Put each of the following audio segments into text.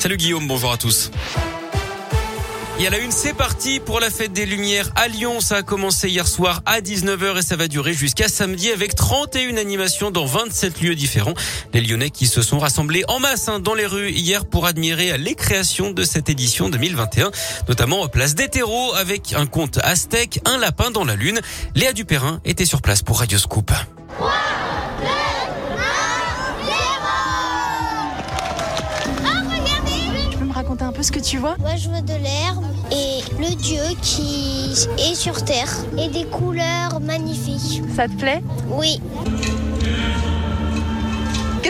Salut Guillaume, bonjour à tous. Et à la une, c'est parti pour la fête des Lumières à Lyon. Ça a commencé hier soir à 19h et ça va durer jusqu'à samedi avec 31 animations dans 27 lieux différents. Les Lyonnais qui se sont rassemblés en masse hein, dans les rues hier pour admirer les créations de cette édition 2021, notamment place des terreaux avec un conte aztèque, un lapin dans la lune. Léa Dupérin était sur place pour Radio Scoop. Peu ce que tu vois Moi, je vois de l'herbe et le dieu qui est sur terre et des couleurs magnifiques. Ça te plaît? Oui.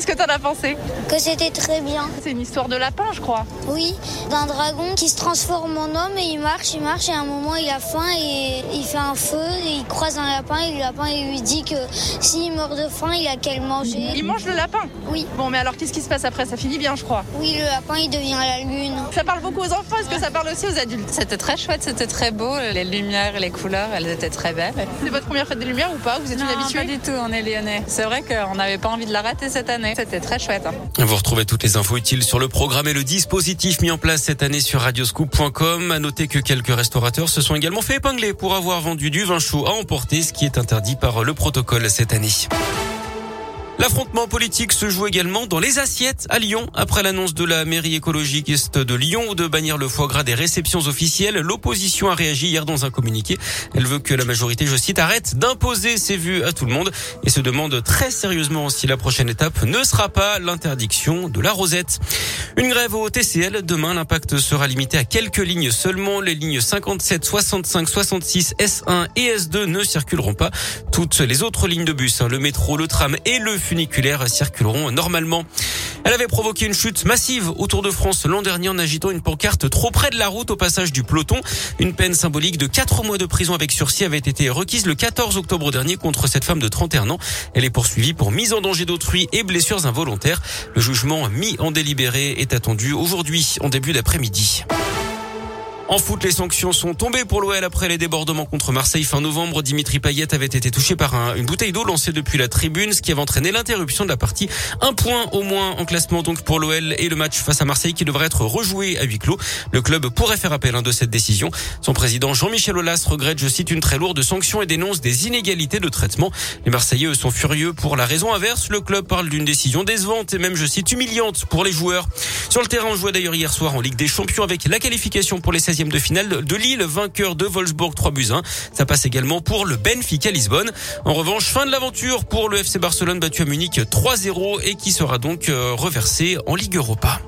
Qu'est-ce que t'en as pensé Que c'était très bien. C'est une histoire de lapin, je crois. Oui, d'un dragon qui se transforme en homme et il marche, il marche et à un moment il a faim et il fait un feu et il croise un lapin et le lapin il lui dit que s'il meurt de faim, il a qu'à le manger. Il mange le lapin Oui. Bon, mais alors qu'est-ce qui se passe après? Ça finit bien, je crois. Oui, le lapin il devient la lune. Ça parle beaucoup aux enfants, est-ce que ça parle aussi aux adultes C'était très chouette, c'était très beau. Les lumières, les couleurs, elles étaient très belles. C'est votre première fête des Lumières ou pas? Vous êtes non, une habituée? Pas du tout, on est lyonnais. C'est vrai qu'on n'avait pas envie de la rater cette année. C'était très chouette. Hein. Vous retrouvez toutes les infos utiles sur le programme et le dispositif mis en place cette année sur radioscoop.com. À noter que quelques restaurateurs se sont également fait épingler pour avoir vendu du vin chaud à emporter, ce qui est interdit par le protocole cette année. L'affrontement politique se joue également dans les assiettes à Lyon. Après l'annonce de la mairie écologiste de Lyon de bannir le foie gras des réceptions officielles, l'opposition a réagi hier dans un communiqué. Elle veut que la majorité, je cite, arrête d'imposer ses vues à tout le monde et se demande très sérieusement si la prochaine étape ne sera pas l'interdiction de la rosette. Une grève au TCL. Demain, l'impact sera limité à quelques lignes seulement. Les lignes 57, 65, 66, S1 et S2 ne circuleront pas. Toutes les autres lignes de bus, hein, le métro, le tram et le funiculaire circuleront normalement. Elle avait provoqué une chute massive autour de France l'an dernier en agitant une pancarte trop près de la route au passage du peloton. Une peine symbolique de 4 mois de prison avec sursis avait été requise le 14 octobre dernier contre cette femme de 31 ans. Elle est poursuivie pour mise en danger d'autrui et blessures involontaires. Le jugement mis en délibéré est attendu aujourd'hui en début d'après-midi. En foot, les sanctions sont tombées pour l'OL après les débordements contre Marseille fin novembre. Dimitri Payet avait été touché par un, une bouteille d'eau lancée depuis la tribune, ce qui avait entraîné l'interruption de la partie. Un point au moins en classement donc pour l'OL et le match face à Marseille qui devrait être rejoué à huis clos. Le club pourrait faire appel hein, de cette décision. Son président Jean-Michel Aulas regrette, je cite, une très lourde sanction et dénonce des inégalités de traitement. Les Marseillais sont furieux pour la raison inverse. Le club parle d'une décision décevante et même, je cite, humiliante pour les joueurs. Sur le terrain, on jouait d'ailleurs hier soir en Ligue des Champions avec la qualification pour les 16 de finale de Lille, vainqueur de Wolfsburg 3 buts 1. Ça passe également pour le Benfica Lisbonne. En revanche, fin de l'aventure pour le FC Barcelone battu à Munich 3-0 et qui sera donc reversé en Ligue Europa.